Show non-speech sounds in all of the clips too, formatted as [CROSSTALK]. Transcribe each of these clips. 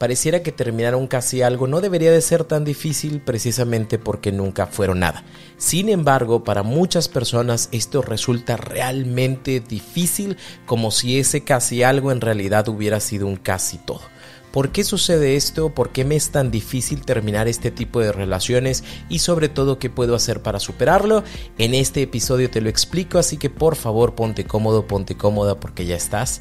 Pareciera que terminar un casi algo no debería de ser tan difícil precisamente porque nunca fueron nada. Sin embargo, para muchas personas esto resulta realmente difícil como si ese casi algo en realidad hubiera sido un casi todo. ¿Por qué sucede esto? ¿Por qué me es tan difícil terminar este tipo de relaciones? Y sobre todo, ¿qué puedo hacer para superarlo? En este episodio te lo explico, así que por favor ponte cómodo, ponte cómoda porque ya estás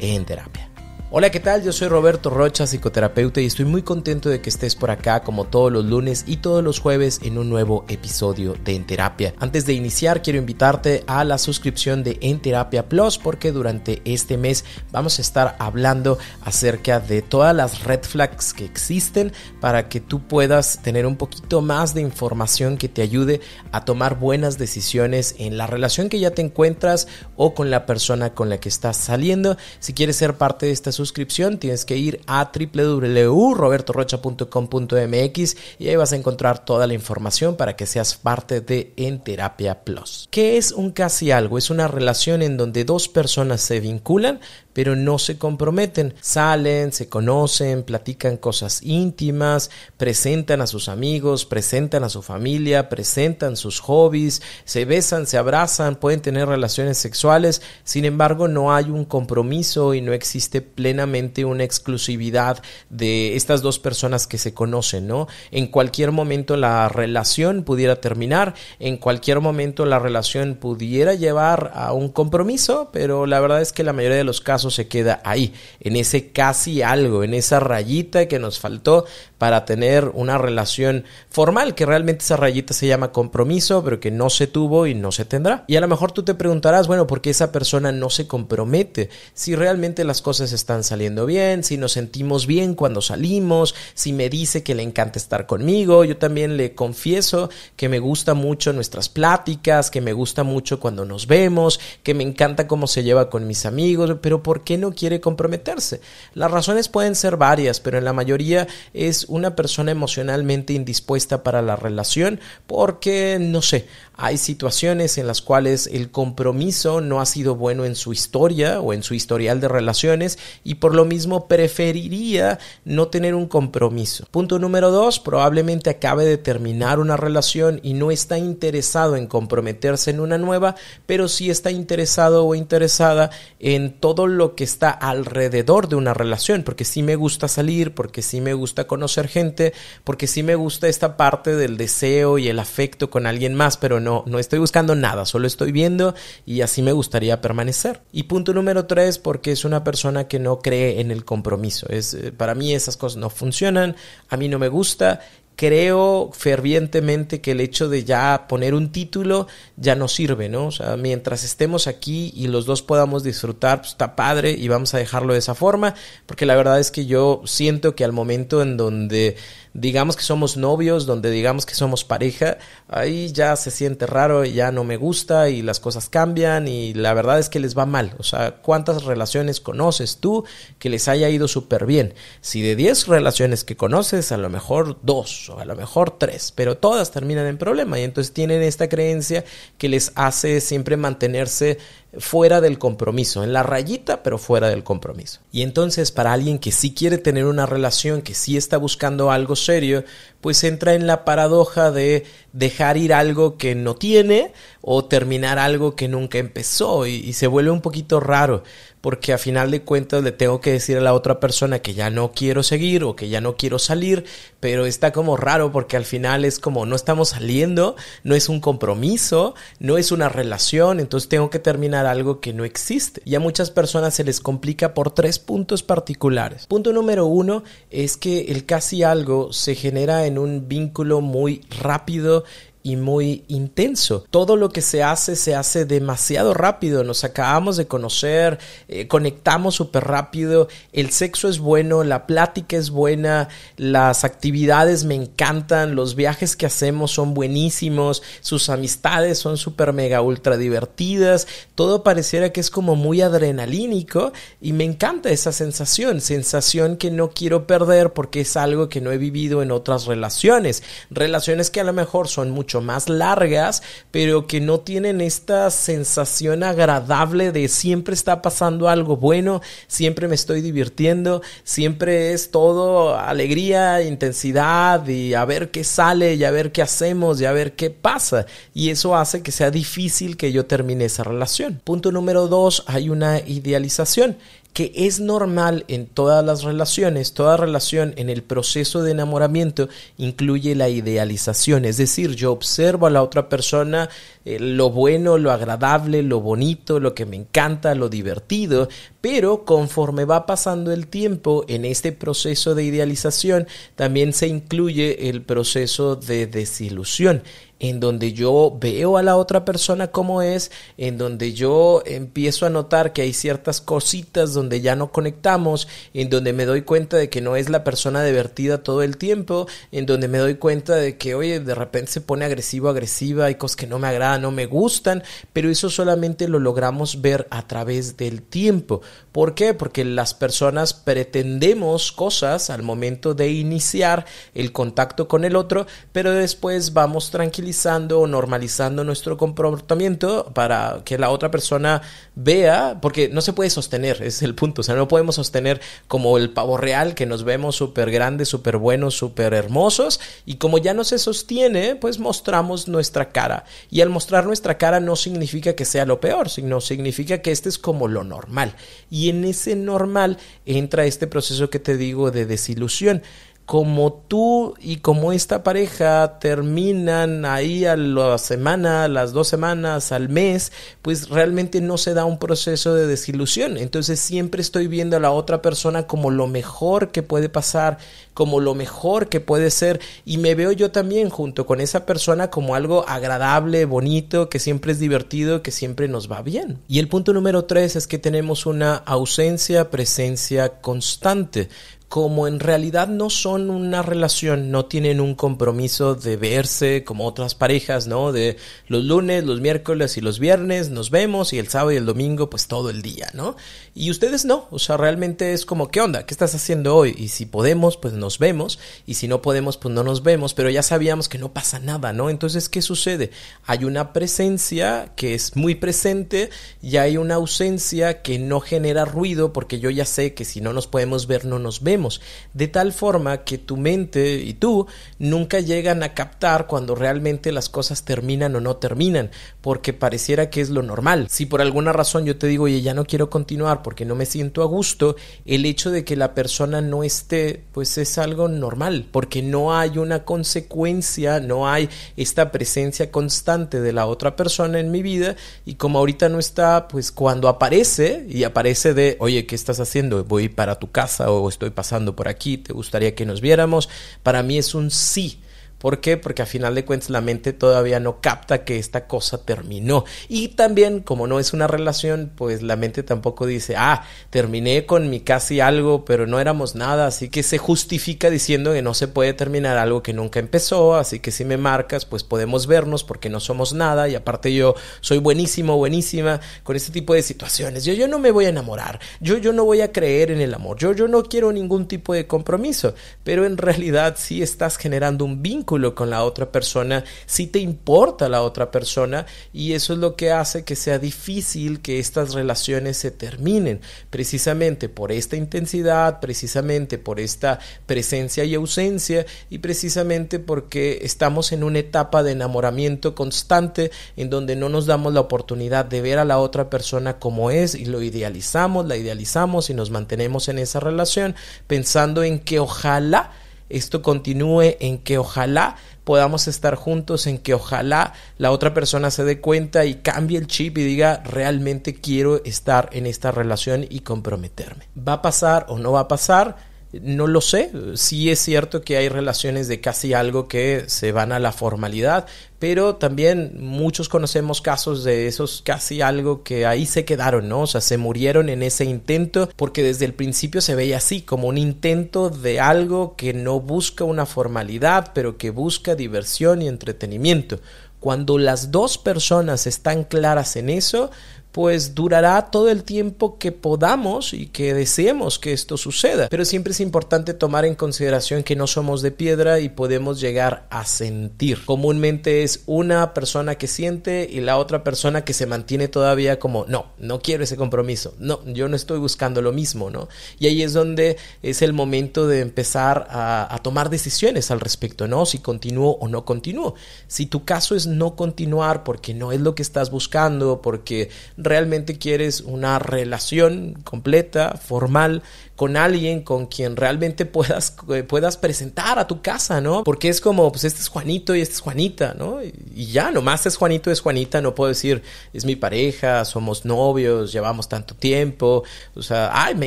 en terapia. Hola, ¿qué tal? Yo soy Roberto Rocha, psicoterapeuta, y estoy muy contento de que estés por acá como todos los lunes y todos los jueves en un nuevo episodio de En Terapia. Antes de iniciar, quiero invitarte a la suscripción de En Terapia Plus porque durante este mes vamos a estar hablando acerca de todas las red flags que existen para que tú puedas tener un poquito más de información que te ayude a tomar buenas decisiones en la relación que ya te encuentras o con la persona con la que estás saliendo. Si quieres ser parte de esta suscripción, tienes que ir a www.robertorocha.com.mx y ahí vas a encontrar toda la información para que seas parte de En Terapia Plus. ¿Qué es un casi algo? Es una relación en donde dos personas se vinculan pero no se comprometen. Salen, se conocen, platican cosas íntimas, presentan a sus amigos, presentan a su familia, presentan sus hobbies, se besan, se abrazan, pueden tener relaciones sexuales, sin embargo no hay un compromiso y no existe plenamente una exclusividad de estas dos personas que se conocen, ¿no? En cualquier momento la relación pudiera terminar, en cualquier momento la relación pudiera llevar a un compromiso, pero la verdad es que la mayoría de los casos se queda ahí, en ese casi algo, en esa rayita que nos faltó para tener una relación formal, que realmente esa rayita se llama compromiso, pero que no se tuvo y no se tendrá. Y a lo mejor tú te preguntarás, bueno, ¿por qué esa persona no se compromete? Si realmente las cosas están saliendo bien, si nos sentimos bien cuando salimos, si me dice que le encanta estar conmigo, yo también le confieso que me gusta mucho nuestras pláticas, que me gusta mucho cuando nos vemos, que me encanta cómo se lleva con mis amigos, pero ¿por qué no quiere comprometerse? Las razones pueden ser varias, pero en la mayoría es una persona emocionalmente indispuesta para la relación porque, no sé, hay situaciones en las cuales el compromiso no ha sido bueno en su historia o en su historial de relaciones y por lo mismo preferiría no tener un compromiso. Punto número dos, probablemente acabe de terminar una relación y no está interesado en comprometerse en una nueva, pero sí está interesado o interesada en todo lo que está alrededor de una relación, porque sí me gusta salir, porque sí me gusta conocer gente, porque sí me gusta esta parte del deseo y el afecto con alguien más, pero no no, estoy buscando nada, solo estoy viendo y así me gustaría permanecer. Y punto número tres, porque es una persona que no cree en el compromiso. Es, eh, para mí esas cosas no funcionan, a mí no me gusta creo fervientemente que el hecho de ya poner un título ya no sirve, ¿no? O sea, mientras estemos aquí y los dos podamos disfrutar, pues está padre y vamos a dejarlo de esa forma, porque la verdad es que yo siento que al momento en donde digamos que somos novios, donde digamos que somos pareja, ahí ya se siente raro, ya no me gusta y las cosas cambian y la verdad es que les va mal. O sea, ¿cuántas relaciones conoces tú que les haya ido súper bien? Si de 10 relaciones que conoces, a lo mejor dos o a lo mejor tres, pero todas terminan en problema y entonces tienen esta creencia que les hace siempre mantenerse fuera del compromiso, en la rayita, pero fuera del compromiso. Y entonces para alguien que sí quiere tener una relación, que sí está buscando algo serio, pues entra en la paradoja de dejar ir algo que no tiene o terminar algo que nunca empezó y, se vuelve un poquito raro porque a final de cuentas le tengo que decir a la otra persona que ya no quiero seguir o que ya no quiero salir, pero está como raro porque al final es como no estamos saliendo, no es un compromiso, no es una relación, entonces tengo que terminar algo que no existe. Y a muchas personas se les complica por tres puntos particulares. Punto número uno es que el casi algo se genera en un vínculo muy rápido y muy intenso. Todo lo que se hace se hace demasiado rápido. Nos acabamos de conocer, eh, conectamos súper rápido. El sexo es bueno, la plática es buena, las actividades me encantan, los viajes que hacemos son buenísimos, sus amistades son súper mega ultra divertidas. Todo pareciera que es como muy adrenalínico y me encanta esa sensación, sensación que no quiero perder porque es algo que no he vivido en otras relaciones. Relaciones que a lo mejor son más largas, pero que no tienen esta sensación agradable de siempre está pasando algo bueno, siempre me estoy divirtiendo, siempre es todo alegría, intensidad y a ver qué sale y a ver qué hacemos y a ver qué pasa. Y eso hace que sea difícil que yo termine esa relación. Punto número dos, hay una idealización que es normal en todas las relaciones, toda relación en el proceso de enamoramiento incluye la idealización, es decir, yo observo a la otra persona eh, lo bueno, lo agradable, lo bonito, lo que me encanta, lo divertido, pero conforme va pasando el tiempo en este proceso de idealización también se incluye el proceso de desilusión en donde yo veo a la otra persona como es, en donde yo empiezo a notar que hay ciertas cositas donde ya no conectamos, en donde me doy cuenta de que no es la persona divertida todo el tiempo, en donde me doy cuenta de que, oye, de repente se pone agresivo, agresiva, hay cosas que no me agradan, no me gustan, pero eso solamente lo logramos ver a través del tiempo. ¿Por qué? Porque las personas pretendemos cosas al momento de iniciar el contacto con el otro, pero después vamos o normalizando nuestro comportamiento para que la otra persona vea, porque no se puede sostener, [LAUGHS] es el punto, o sea, no podemos sostener como el pavo real que nos vemos súper grandes, súper buenos, súper hermosos, y como ya no se sostiene, pues mostramos nuestra cara. Y al mostrar nuestra cara no significa que sea lo peor, sino significa que este es como lo normal. Y en ese normal entra este proceso que te digo de desilusión como tú y como esta pareja terminan ahí a la semana, a las dos semanas, al mes, pues realmente no se da un proceso de desilusión. Entonces siempre estoy viendo a la otra persona como lo mejor que puede pasar, como lo mejor que puede ser y me veo yo también junto con esa persona como algo agradable, bonito, que siempre es divertido, que siempre nos va bien. Y el punto número tres es que tenemos una ausencia, presencia constante como en realidad no son una relación, no tienen un compromiso de verse como otras parejas, ¿no? De los lunes, los miércoles y los viernes nos vemos y el sábado y el domingo pues todo el día, ¿no? Y ustedes no, o sea, realmente es como, ¿qué onda? ¿Qué estás haciendo hoy? Y si podemos, pues nos vemos, y si no podemos, pues no nos vemos, pero ya sabíamos que no pasa nada, ¿no? Entonces, ¿qué sucede? Hay una presencia que es muy presente y hay una ausencia que no genera ruido porque yo ya sé que si no nos podemos ver, no nos vemos de tal forma que tu mente y tú nunca llegan a captar cuando realmente las cosas terminan o no terminan, porque pareciera que es lo normal. Si por alguna razón yo te digo, oye, ya no quiero continuar porque no me siento a gusto, el hecho de que la persona no esté, pues es algo normal, porque no hay una consecuencia, no hay esta presencia constante de la otra persona en mi vida y como ahorita no está, pues cuando aparece y aparece de, oye, ¿qué estás haciendo? Voy para tu casa o estoy pasando por aquí, te gustaría que nos viéramos, para mí es un sí. ¿Por qué? Porque a final de cuentas la mente todavía no capta que esta cosa terminó. Y también, como no es una relación, pues la mente tampoco dice, ah, terminé con mi casi algo, pero no éramos nada. Así que se justifica diciendo que no se puede terminar algo que nunca empezó. Así que si me marcas, pues podemos vernos porque no somos nada. Y aparte yo soy buenísimo, buenísima con este tipo de situaciones. Yo, yo no me voy a enamorar. Yo, yo no voy a creer en el amor. Yo, yo no quiero ningún tipo de compromiso. Pero en realidad sí estás generando un vínculo con la otra persona, si te importa la otra persona y eso es lo que hace que sea difícil que estas relaciones se terminen, precisamente por esta intensidad, precisamente por esta presencia y ausencia y precisamente porque estamos en una etapa de enamoramiento constante en donde no nos damos la oportunidad de ver a la otra persona como es y lo idealizamos, la idealizamos y nos mantenemos en esa relación pensando en que ojalá esto continúe, en que ojalá podamos estar juntos, en que ojalá la otra persona se dé cuenta y cambie el chip y diga realmente quiero estar en esta relación y comprometerme. ¿Va a pasar o no va a pasar? No lo sé, sí es cierto que hay relaciones de casi algo que se van a la formalidad, pero también muchos conocemos casos de esos casi algo que ahí se quedaron, ¿no? O sea, se murieron en ese intento porque desde el principio se veía así, como un intento de algo que no busca una formalidad, pero que busca diversión y entretenimiento. Cuando las dos personas están claras en eso, pues durará todo el tiempo que podamos y que deseemos que esto suceda. Pero siempre es importante tomar en consideración que no somos de piedra y podemos llegar a sentir. Comúnmente es una persona que siente y la otra persona que se mantiene todavía como, no, no quiero ese compromiso, no, yo no estoy buscando lo mismo, ¿no? Y ahí es donde es el momento de empezar a, a tomar decisiones al respecto, ¿no? Si continúo o no continúo. Si tu caso es no continuar porque no es lo que estás buscando, porque realmente quieres una relación completa, formal, con alguien con quien realmente puedas, eh, puedas presentar a tu casa, ¿no? Porque es como, pues este es Juanito y este es Juanita, ¿no? Y, ya, nomás es Juanito, es Juanita, no puedo decir, es mi pareja, somos novios, llevamos tanto tiempo, o sea, ay, me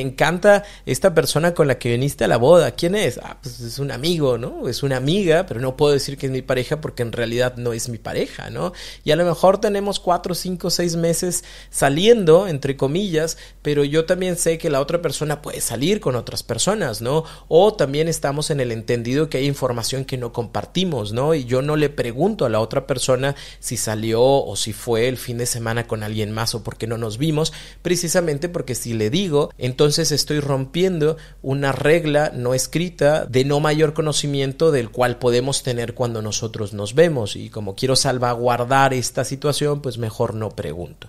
encanta esta persona con la que viniste a la boda, ¿quién es? Ah, pues es un amigo, ¿no? Es una amiga, pero no puedo decir que es mi pareja porque en realidad no es mi pareja, ¿no? Y a lo mejor tenemos cuatro, cinco, seis meses saliendo, entre comillas, pero yo también sé que la otra persona puede salir con otras personas, ¿no? O también estamos en el entendido que hay información que no compartimos, ¿no? Y yo no le pregunto a la otra persona si salió o si fue el fin de semana con alguien más o por qué no nos vimos, precisamente porque si le digo, entonces estoy rompiendo una regla no escrita de no mayor conocimiento del cual podemos tener cuando nosotros nos vemos y como quiero salvaguardar esta situación, pues mejor no pregunto.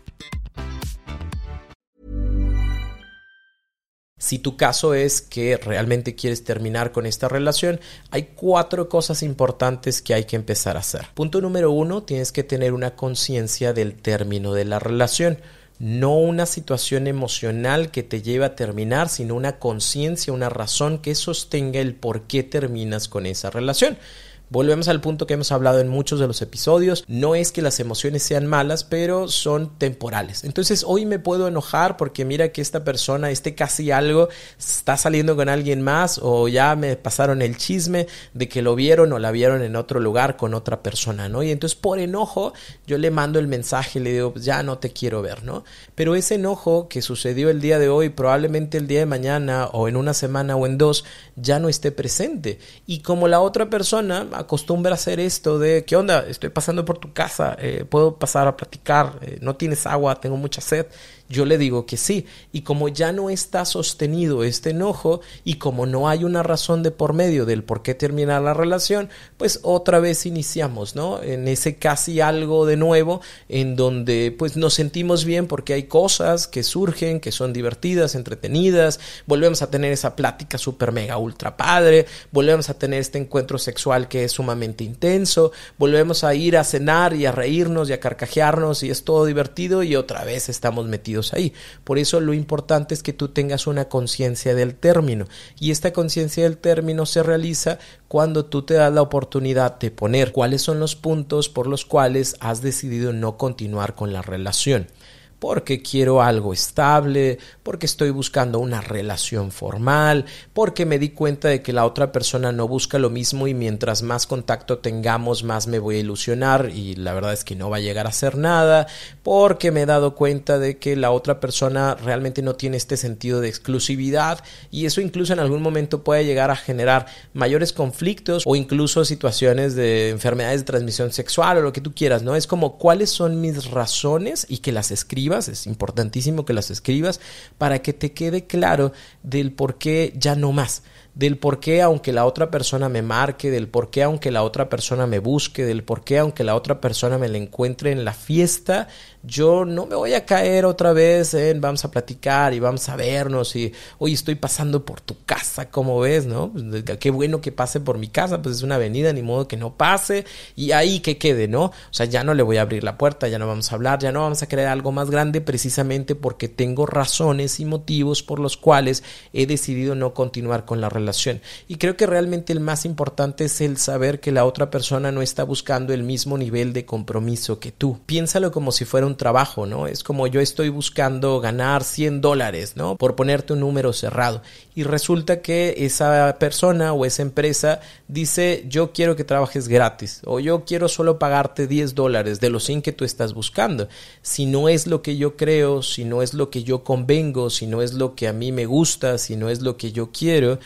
Si tu caso es que realmente quieres terminar con esta relación, hay cuatro cosas importantes que hay que empezar a hacer. Punto número uno, tienes que tener una conciencia del término de la relación. No una situación emocional que te lleve a terminar, sino una conciencia, una razón que sostenga el por qué terminas con esa relación. Volvemos al punto que hemos hablado en muchos de los episodios. No es que las emociones sean malas, pero son temporales. Entonces hoy me puedo enojar porque mira que esta persona, este casi algo, está saliendo con alguien más o ya me pasaron el chisme de que lo vieron o la vieron en otro lugar con otra persona, ¿no? Y entonces por enojo yo le mando el mensaje le digo, pues ya no te quiero ver, ¿no? Pero ese enojo que sucedió el día de hoy, probablemente el día de mañana o en una semana o en dos, ya no esté presente. Y como la otra persona acostumbra a hacer esto de, ¿qué onda? Estoy pasando por tu casa, eh, puedo pasar a platicar, eh, no tienes agua, tengo mucha sed yo le digo que sí. Y como ya no está sostenido este enojo y como no hay una razón de por medio del por qué terminar la relación, pues otra vez iniciamos, ¿no? En ese casi algo de nuevo en donde pues nos sentimos bien porque hay cosas que surgen, que son divertidas, entretenidas, volvemos a tener esa plática súper mega ultra padre, volvemos a tener este encuentro sexual que es sumamente intenso, volvemos a ir a cenar y a reírnos y a carcajearnos y es todo divertido y otra vez estamos metidos ahí. Por eso lo importante es que tú tengas una conciencia del término y esta conciencia del término se realiza cuando tú te das la oportunidad de poner cuáles son los puntos por los cuales has decidido no continuar con la relación porque quiero algo estable, porque estoy buscando una relación formal, porque me di cuenta de que la otra persona no busca lo mismo y mientras más contacto tengamos más me voy a ilusionar y la verdad es que no va a llegar a ser nada, porque me he dado cuenta de que la otra persona realmente no tiene este sentido de exclusividad y eso incluso en algún momento puede llegar a generar mayores conflictos o incluso situaciones de enfermedades de transmisión sexual o lo que tú quieras, ¿no? Es como cuáles son mis razones y que las es importantísimo que las escribas para que te quede claro del por qué ya no más, del por qué aunque la otra persona me marque, del por qué aunque la otra persona me busque, del por qué aunque la otra persona me la encuentre en la fiesta, yo no me voy a caer otra vez en vamos a platicar y vamos a vernos y hoy estoy pasando por tu casa, como ves, no? Pues, qué bueno que pase por mi casa, pues es una avenida, ni modo que no pase y ahí que quede, ¿no? O sea, ya no le voy a abrir la puerta, ya no vamos a hablar, ya no vamos a crear algo más grande precisamente porque tengo razones y motivos por los cuales he decidido no continuar con la relación. Y creo que realmente el más importante es el saber que la otra persona no está buscando el mismo nivel de compromiso que tú. Piénsalo como si fuera un trabajo, ¿no? Es como yo estoy buscando ganar 100 dólares, ¿no? Por ponerte un número cerrado. Y resulta que esa persona o esa empresa dice, yo quiero que trabajes gratis o yo quiero solo pagarte 10 dólares de los 100 que tú estás buscando. Si no es lo que yo creo, si no es lo que yo convengo, si no es lo que a mí me gusta, si no es lo que yo quiero,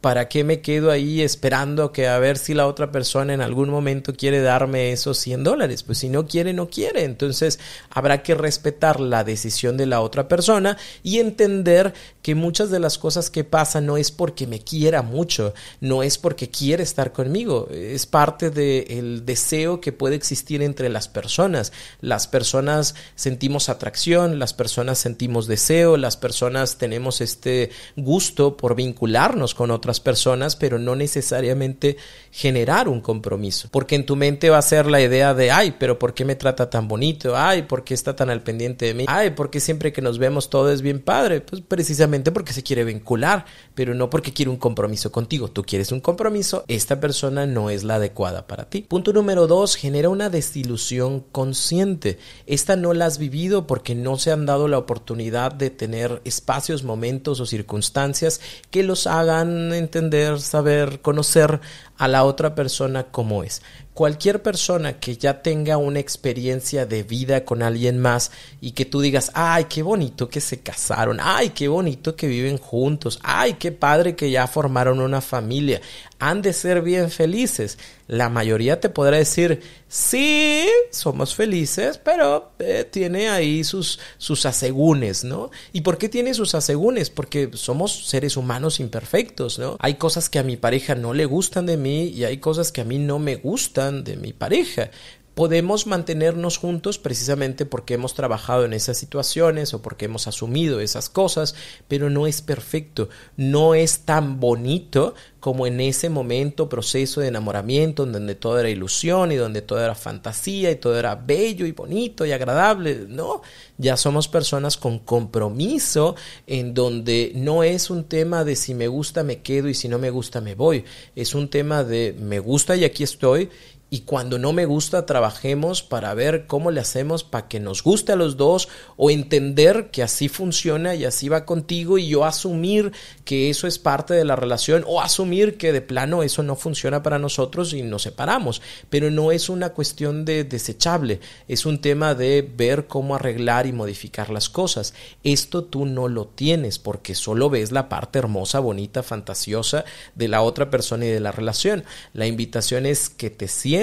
¿para qué me quedo ahí esperando que a ver si la otra persona en algún momento quiere darme esos 100 dólares? Pues si no quiere, no quiere. Entonces habrá que respetar la decisión de la otra persona y entender que muchas de las cosas que pasan no es porque me quiera mucho, no es porque quiere estar conmigo, es parte del deseo que puede existir entre las personas. Las personas sentimos atracción, las personas sentimos deseo, las personas tenemos este gusto por vincularnos con otras personas, pero no necesariamente generar un compromiso. Porque en tu mente va a ser la idea de, ay, pero ¿por qué me trata tan bonito? Ay, ¿por qué está tan al pendiente de mí? Ay, ¿por qué siempre que nos vemos todo es bien padre? Pues precisamente porque se quiere vincular, pero no porque quiere un compromiso contigo. Tú quieres un compromiso, esta persona no es la adecuada para ti. Punto número dos, genera una desilusión consciente. Esta no la has vivido porque no se han dado la oportunidad de tener espacios, momentos o circunstancias que los hagan entender, saber, conocer a la otra persona como es. Cualquier persona que ya tenga una experiencia de vida con alguien más y que tú digas, ay, qué bonito que se casaron, ay, qué bonito que viven juntos, ay, qué padre que ya formaron una familia, han de ser bien felices. La mayoría te podrá decir, sí, somos felices, pero eh, tiene ahí sus, sus asegúnes, ¿no? ¿Y por qué tiene sus asegúnes? Porque somos seres humanos imperfectos, ¿no? Hay cosas que a mi pareja no le gustan de mí, y hay cosas que a mí no me gustan de mi pareja. Podemos mantenernos juntos precisamente porque hemos trabajado en esas situaciones o porque hemos asumido esas cosas, pero no es perfecto, no es tan bonito como en ese momento, proceso de enamoramiento, en donde todo era ilusión y donde todo era fantasía y todo era bello y bonito y agradable. No, ya somos personas con compromiso en donde no es un tema de si me gusta me quedo y si no me gusta me voy. Es un tema de me gusta y aquí estoy y cuando no me gusta trabajemos para ver cómo le hacemos para que nos guste a los dos o entender que así funciona y así va contigo y yo asumir que eso es parte de la relación o asumir que de plano eso no funciona para nosotros y nos separamos. Pero no es una cuestión de desechable, es un tema de ver cómo arreglar y modificar las cosas. Esto tú no lo tienes porque solo ves la parte hermosa, bonita, fantasiosa de la otra persona y de la relación. La invitación es que te sientas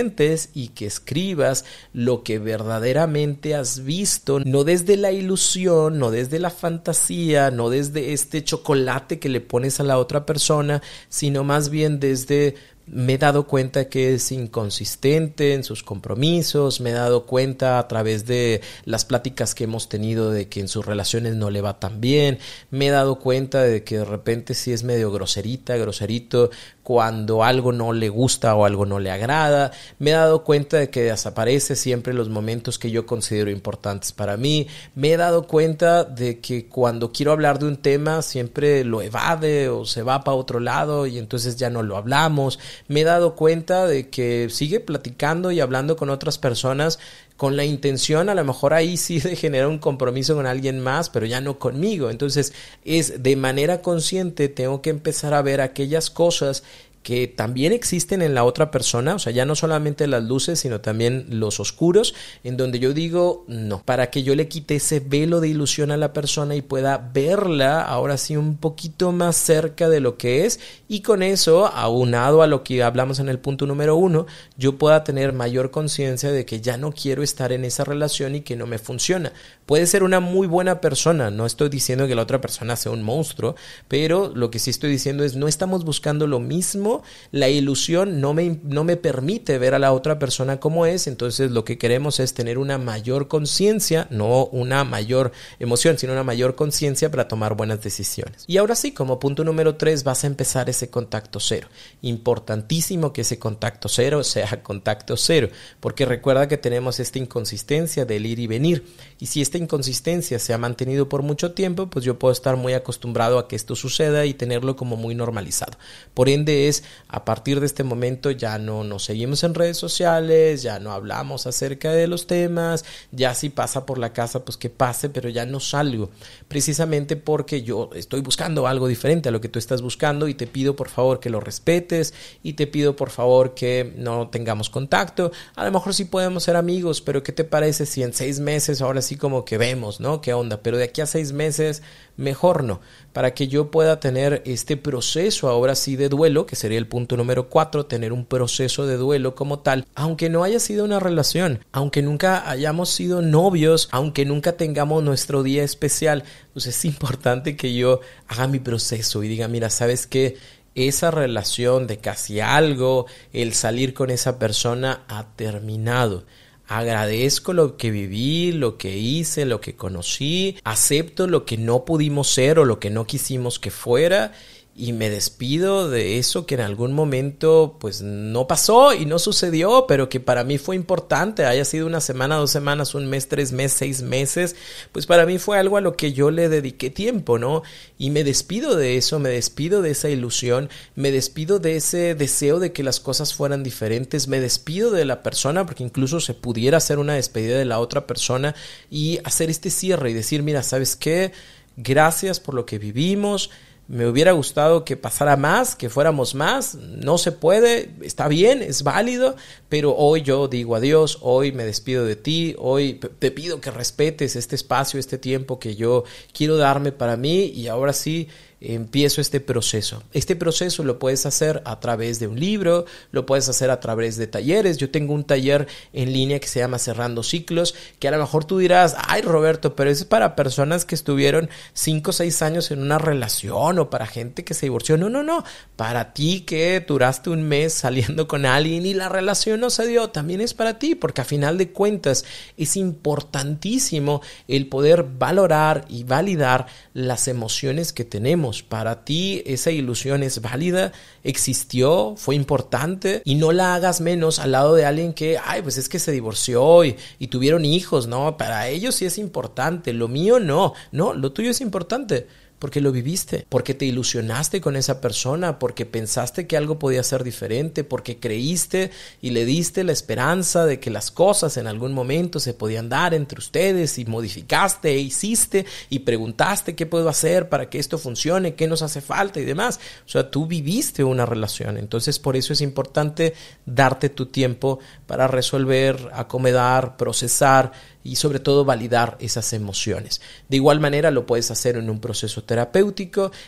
y que escribas lo que verdaderamente has visto, no desde la ilusión, no desde la fantasía, no desde este chocolate que le pones a la otra persona, sino más bien desde me he dado cuenta que es inconsistente en sus compromisos, me he dado cuenta a través de las pláticas que hemos tenido de que en sus relaciones no le va tan bien, me he dado cuenta de que de repente sí es medio groserita, groserito cuando algo no le gusta o algo no le agrada, me he dado cuenta de que desaparece siempre los momentos que yo considero importantes para mí, me he dado cuenta de que cuando quiero hablar de un tema siempre lo evade o se va para otro lado y entonces ya no lo hablamos, me he dado cuenta de que sigue platicando y hablando con otras personas con la intención a lo mejor ahí sí de generar un compromiso con alguien más, pero ya no conmigo. Entonces es de manera consciente tengo que empezar a ver aquellas cosas que también existen en la otra persona, o sea, ya no solamente las luces, sino también los oscuros, en donde yo digo, no, para que yo le quite ese velo de ilusión a la persona y pueda verla ahora sí un poquito más cerca de lo que es, y con eso, aunado a lo que hablamos en el punto número uno, yo pueda tener mayor conciencia de que ya no quiero estar en esa relación y que no me funciona. Puede ser una muy buena persona, no estoy diciendo que la otra persona sea un monstruo, pero lo que sí estoy diciendo es no estamos buscando lo mismo la ilusión no me, no me permite ver a la otra persona como es, entonces lo que queremos es tener una mayor conciencia, no una mayor emoción, sino una mayor conciencia para tomar buenas decisiones. Y ahora sí, como punto número tres, vas a empezar ese contacto cero. Importantísimo que ese contacto cero sea contacto cero, porque recuerda que tenemos esta inconsistencia del ir y venir. Y si esta inconsistencia se ha mantenido por mucho tiempo, pues yo puedo estar muy acostumbrado a que esto suceda y tenerlo como muy normalizado. Por ende es, a partir de este momento ya no nos seguimos en redes sociales, ya no hablamos acerca de los temas, ya si pasa por la casa, pues que pase, pero ya no salgo. Precisamente porque yo estoy buscando algo diferente a lo que tú estás buscando y te pido por favor que lo respetes y te pido por favor que no tengamos contacto. A lo mejor sí podemos ser amigos, pero ¿qué te parece si en seis meses ahora así como que vemos, ¿no? ¿Qué onda? Pero de aquí a seis meses, mejor no, para que yo pueda tener este proceso ahora sí de duelo, que sería el punto número cuatro, tener un proceso de duelo como tal, aunque no haya sido una relación, aunque nunca hayamos sido novios, aunque nunca tengamos nuestro día especial, pues es importante que yo haga mi proceso y diga, mira, ¿sabes qué? esa relación de casi algo, el salir con esa persona ha terminado Agradezco lo que viví, lo que hice, lo que conocí, acepto lo que no pudimos ser o lo que no quisimos que fuera y me despido de eso que en algún momento pues no pasó y no sucedió, pero que para mí fue importante, haya sido una semana, dos semanas, un mes, tres meses, seis meses, pues para mí fue algo a lo que yo le dediqué tiempo, ¿no? Y me despido de eso, me despido de esa ilusión, me despido de ese deseo de que las cosas fueran diferentes, me despido de la persona, porque incluso se pudiera hacer una despedida de la otra persona y hacer este cierre y decir, mira, ¿sabes qué? Gracias por lo que vivimos, me hubiera gustado que pasara más, que fuéramos más. No se puede, está bien, es válido, pero hoy yo digo adiós, hoy me despido de ti, hoy te pido que respetes este espacio, este tiempo que yo quiero darme para mí y ahora sí empiezo este proceso. Este proceso lo puedes hacer a través de un libro, lo puedes hacer a través de talleres. Yo tengo un taller en línea que se llama Cerrando Ciclos, que a lo mejor tú dirás, ay Roberto, pero es para personas que estuvieron 5 o 6 años en una relación o para gente que se divorció. No, no, no. Para ti que duraste un mes [LAUGHS] saliendo con alguien y la relación no se dio, también es para ti, porque a final de cuentas es importantísimo el poder valorar y validar las emociones que tenemos para ti esa ilusión es válida, existió, fue importante y no la hagas menos al lado de alguien que, ay, pues es que se divorció y, y tuvieron hijos, ¿no? Para ellos sí es importante, lo mío no, no, lo tuyo es importante porque lo viviste, porque te ilusionaste con esa persona, porque pensaste que algo podía ser diferente, porque creíste y le diste la esperanza de que las cosas en algún momento se podían dar entre ustedes y modificaste e hiciste y preguntaste qué puedo hacer para que esto funcione, qué nos hace falta y demás. O sea, tú viviste una relación, entonces por eso es importante darte tu tiempo para resolver, acomodar, procesar y sobre todo validar esas emociones. De igual manera lo puedes hacer en un proceso terapéutico,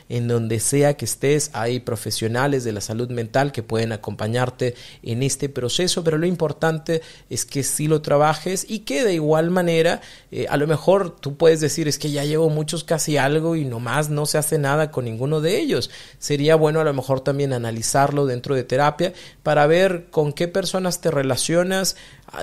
en donde sea que estés, hay profesionales de la salud mental que pueden acompañarte en este proceso, pero lo importante es que si lo trabajes y que de igual manera, eh, a lo mejor tú puedes decir es que ya llevo muchos casi algo y nomás no se hace nada con ninguno de ellos. Sería bueno a lo mejor también analizarlo dentro de terapia para ver con qué personas te relacionas,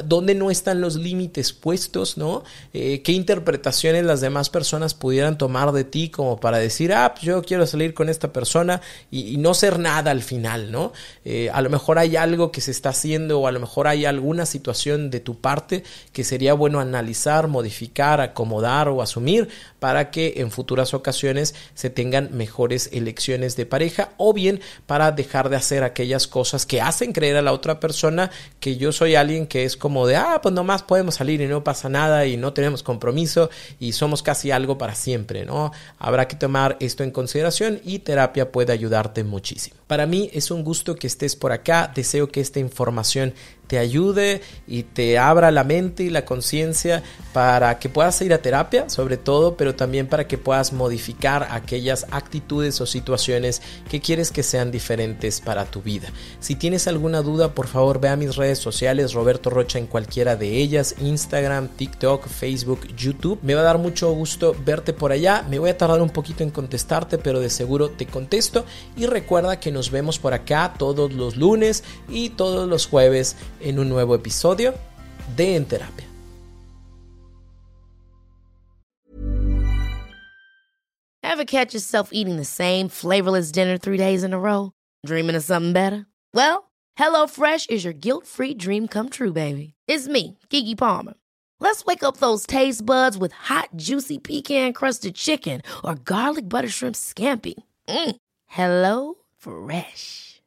dónde no están los límites puestos, ¿no? Eh, ¿Qué interpretaciones las demás personas pudieran tomar de ti como para decir, ah, pues yo quiero salir con esta persona y, no ser nada al final, ¿no? Eh, a lo mejor hay algo que se está haciendo o a lo mejor hay alguna situación de tu parte que sería bueno analizar, modificar, acomodar o asumir para que en futuras ocasiones se tengan mejores elecciones de pareja o bien para dejar de hacer aquellas cosas que hacen creer a la otra persona que yo soy alguien que es como de, ah, pues nomás podemos salir y no pasa nada y no tenemos compromiso y somos casi algo para siempre, ¿no? Habrá que tomar esto en consideración y terapia puede ayudarte muchísimo. Para mí es un gusto que estés por acá, deseo que esta información te ayude y te abra la mente y la conciencia para que puedas ir a terapia, sobre todo, pero también para que puedas modificar aquellas actitudes o situaciones que quieres que sean diferentes para tu vida. Si tienes alguna duda, por favor ve a mis redes sociales, Roberto Rocha en cualquiera de ellas, Instagram, TikTok, Facebook, YouTube. Me va a dar mucho gusto verte por allá. Me voy a tardar un poquito en contestarte, pero de seguro te contesto. Y recuerda que nos vemos por acá todos los lunes y todos los jueves en un nuevo episodio de En Terapia. Ever catch yourself eating the same flavorless dinner three days in a row? Dreaming of something better? Well, HelloFresh is your guilt-free dream come true, baby. It's me, Kiki Palmer. Let's wake up those taste buds with hot, juicy pecan-crusted chicken or garlic butter shrimp scampi. Mm. Hello Fresh.